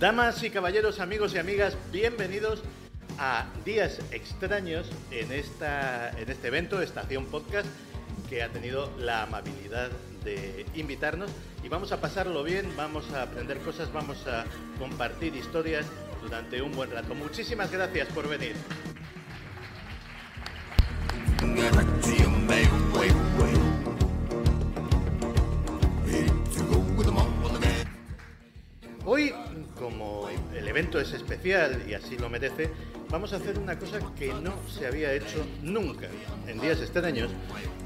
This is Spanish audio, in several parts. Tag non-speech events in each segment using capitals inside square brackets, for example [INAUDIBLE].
Damas y caballeros, amigos y amigas, bienvenidos a Días Extraños en, esta, en este evento, Estación Podcast, que ha tenido la amabilidad de invitarnos y vamos a pasarlo bien, vamos a aprender cosas, vamos a compartir historias durante un buen rato. Muchísimas gracias por venir. Es especial y así lo merece, vamos a hacer una cosa que no se había hecho nunca en días extraños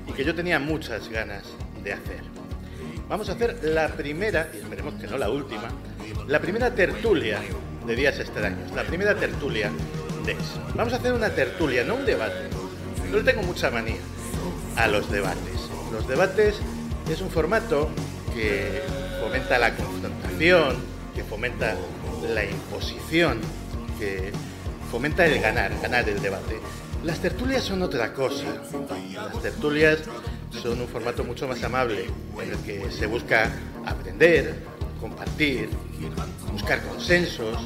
y que yo tenía muchas ganas de hacer. Vamos a hacer la primera, y esperemos que no la última, la primera tertulia de días extraños, la primera tertulia de eso. Vamos a hacer una tertulia, no un debate. Yo le tengo mucha manía a los debates. Los debates es un formato que fomenta la confrontación, que fomenta la imposición, que fomenta el ganar, ganar el debate. Las tertulias son otra cosa. Las tertulias son un formato mucho más amable, en el que se busca aprender, compartir, buscar consensos.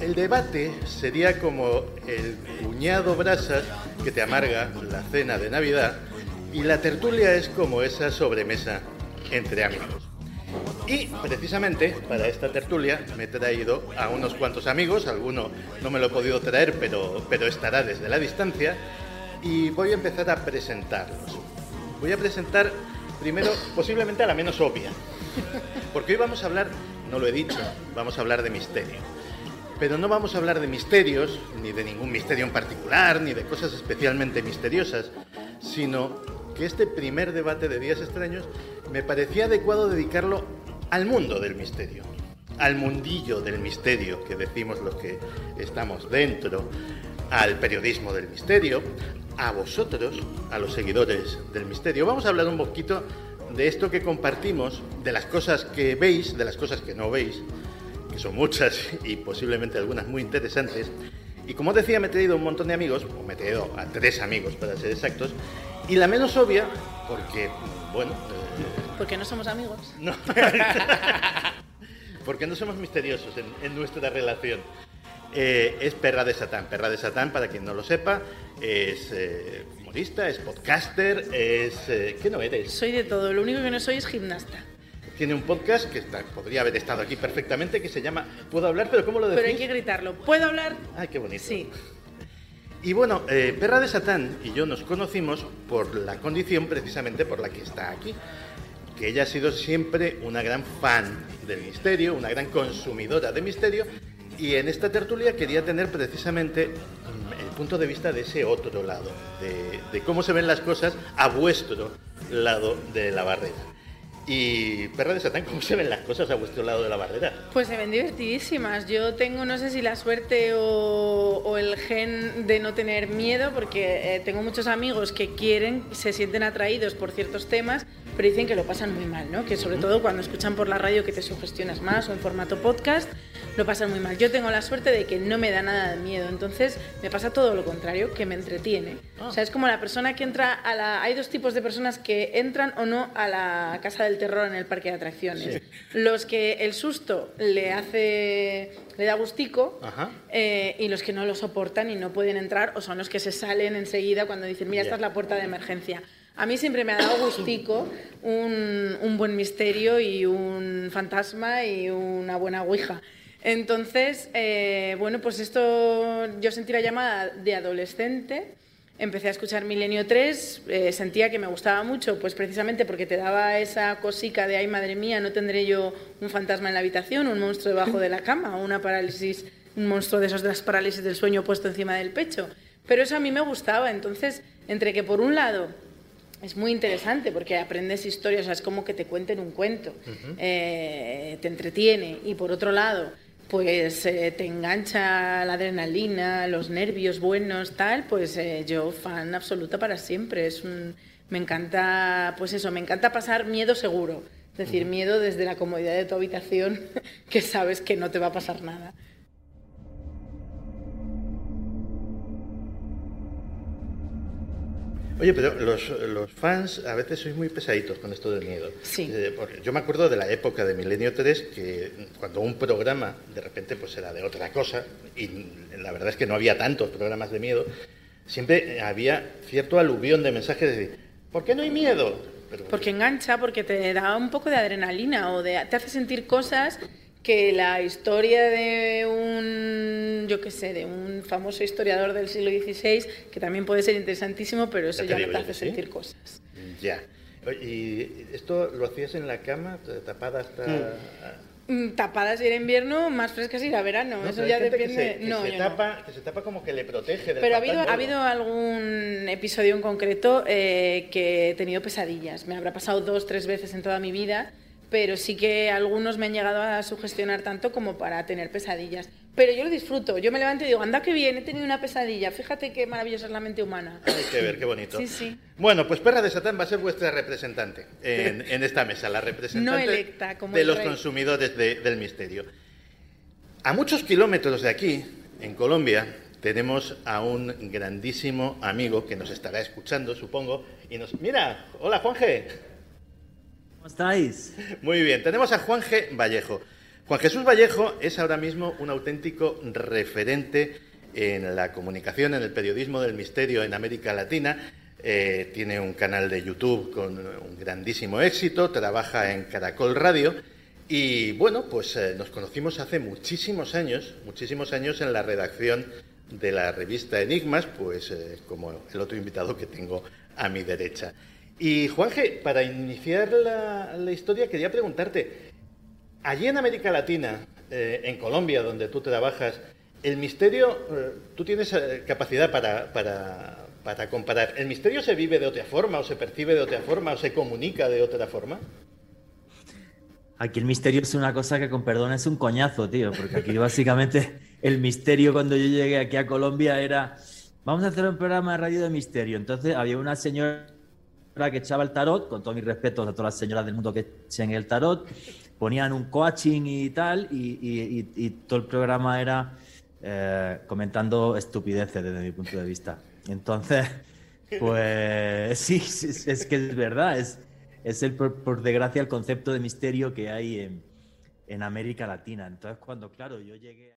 El debate sería como el puñado brasas que te amarga la cena de Navidad y la tertulia es como esa sobremesa entre amigos. Y precisamente para esta tertulia me he traído a unos cuantos amigos, alguno no me lo he podido traer, pero, pero estará desde la distancia, y voy a empezar a presentarlos. Voy a presentar primero posiblemente a la menos obvia, porque hoy vamos a hablar, no lo he dicho, vamos a hablar de misterio. Pero no vamos a hablar de misterios, ni de ningún misterio en particular, ni de cosas especialmente misteriosas, sino que este primer debate de Días Extraños me parecía adecuado dedicarlo al mundo del misterio, al mundillo del misterio que decimos los que estamos dentro, al periodismo del misterio, a vosotros, a los seguidores del misterio. Vamos a hablar un poquito de esto que compartimos, de las cosas que veis, de las cosas que no veis, que son muchas [LAUGHS] y posiblemente algunas muy interesantes. Y como decía, me he traído un montón de amigos, o me he traído a tres amigos para ser exactos, y la menos obvia, porque, bueno, eh, Porque no somos amigos. no, [LAUGHS] porque no somos misteriosos en, en nuestra relación. Eh, es Perra de Satán. Perra de Satán, para quien no lo sepa, es eh, humorista, es podcaster, es... eh, ¿Qué no eres? Soy de todo. Lo único que no soy es gimnasta. Tiene un podcast que está- podría haber estado aquí perfectamente, que se llama Puedo hablar, pero ¿cómo lo decís? Pero hay que gritarlo. ¿Puedo hablar? Ay, qué bonito. Sí. Y bueno, eh, Perra de Satán y yo nos conocimos por la condición precisamente por la que está aquí. Que ella ha sido siempre una gran fan del misterio, una gran consumidora de misterio. Y en esta tertulia quería tener precisamente mm, el punto de vista de ese otro lado, de, de cómo se ven las cosas a vuestro lado de la barrera. Y Perra de Satán, ¿cómo se ven las cosas a vuestro lado de la barrera? Pues se ven divertidísimas. Yo tengo, no sé si la suerte o, o el gen de no tener miedo, porque eh, tengo muchos amigos que quieren, se sienten atraídos por ciertos temas, pero dicen que lo pasan muy mal, ¿no? Que sobre todo cuando escuchan por la radio que te sugestionas más o en formato podcast, lo pasan muy mal. Yo tengo la suerte de que no me da nada de miedo, entonces me pasa todo lo contrario, que me entretiene. O sea, es como la persona que entra a la... Hay dos tipos de personas que entran o no a la casa del terror en el parque de atracciones. Los que el susto le hace... le da gustico eh, y los que no lo soportan y no pueden entrar o son los que se salen enseguida cuando dicen, mira, esta Ya. es la puerta de emergencia. A mí siempre me ha dado gustico un, un buen misterio y un fantasma y una buena ouija. Entonces, eh, bueno, pues esto yo sentí la llamada de adolescente empecé a escuchar Milenio 3, eh, sentía que me gustaba mucho, pues precisamente porque te daba esa cosica de, ay madre mía, no tendré yo un fantasma en la habitación, un monstruo debajo de la cama, o una parálisis, un monstruo de esos de las parálisis del sueño puesto encima del pecho. Pero eso a mí me gustaba, entonces, entre que por un lado es muy interesante porque aprendes historias, o sea, es como que te cuenten un cuento, eh, te entretiene, y por otro lado, pues eh, te engancha la adrenalina, los nervios buenos, tal, pues eh, yo fan absoluta para siempre. Es un, me encanta, pues eso, me encanta pasar miedo seguro. Es decir, miedo desde la comodidad de tu habitación, [LAUGHS] que sabes que no te va a pasar nada. Oye, pero los, los fans a veces sois muy pesaditos con esto del miedo. Sí. Eh, yo me acuerdo de la época de Milenio 3 que cuando un programa de repente pues era de otra cosa y la verdad es que no había tantos programas de miedo, siempre había cierto aluvión de mensajes de decir, ¿por qué no hay miedo? Pero- Porque engancha, porque te da un poco de adrenalina o de, te hace sentir cosas que la historia de un, yo qué sé, de un famoso historiador del siglo XVI, que también puede ser interesantísimo, pero eso Ya te ya no te hace sí. sentir cosas. Ya. ¿Y esto lo hacías en la cama, tapada hasta...? Mm, Tapadas ir en invierno, más frescas ir a verano, No, eso ya que depende. se- que no, se yo no. tapa, que se tapa como que le protege del Pero ha habido, ha habido algún episodio en concreto eh, que he tenido pesadillas. Me habrá pasado dos, tres veces en toda mi vida, pero sí que algunos me han llegado a sugestionar tanto como para tener pesadillas. Pero yo lo disfruto. Yo me levanto y digo, anda que bien, he tenido una pesadilla. Fíjate qué maravillosa es la mente humana. Hay que ver, qué bonito. Sí, sí. Bueno, pues Perra de Satán va a ser vuestra representante en, [LAUGHS] en esta mesa, la representante No electa, como de los rey. consumidores de- del misterio. A muchos kilómetros de aquí, en Colombia, tenemos a un grandísimo amigo que nos estará escuchando, supongo, y nos... Mira, hola Juanje. ¿Cómo estáis? Muy bien, tenemos a Juan G. Vallejo. Juan Jesús Vallejo es ahora mismo un auténtico referente en la comunicación, en el periodismo del misterio en América Latina. Eh, tiene un canal de YouTube con un grandísimo éxito, trabaja en Caracol Radio y bueno, pues eh, nos conocimos hace muchísimos años, muchísimos años en la redacción de la revista Enigmas, pues eh, como el otro invitado que tengo a mi derecha. Y Juanje, para iniciar la, historia quería preguntarte, allí en América Latina, eh, en Colombia, donde tú trabajas, el misterio, eh, tú tienes eh, capacidad para, para, para comparar, ¿el misterio se vive de otra forma o se percibe de otra forma o se comunica de otra forma? Aquí el misterio es una cosa que con perdón es un coñazo, tío, porque aquí básicamente el misterio cuando yo llegué aquí a Colombia era, vamos a hacer un programa de radio de misterio. Entonces había una señora que echaba el tarot, con todos mis respetos a todas las señoras del mundo que echen el tarot, ponían un coaching y tal, y, y- y- y todo el programa era eh, comentando estupideces desde mi punto de vista. Entonces, [LAUGHS] pues sí, es, es que es verdad, es, es el, por, por desgracia el concepto de misterio que hay en, en América Latina. Entonces, cuando, claro, yo llegué...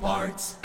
Parts.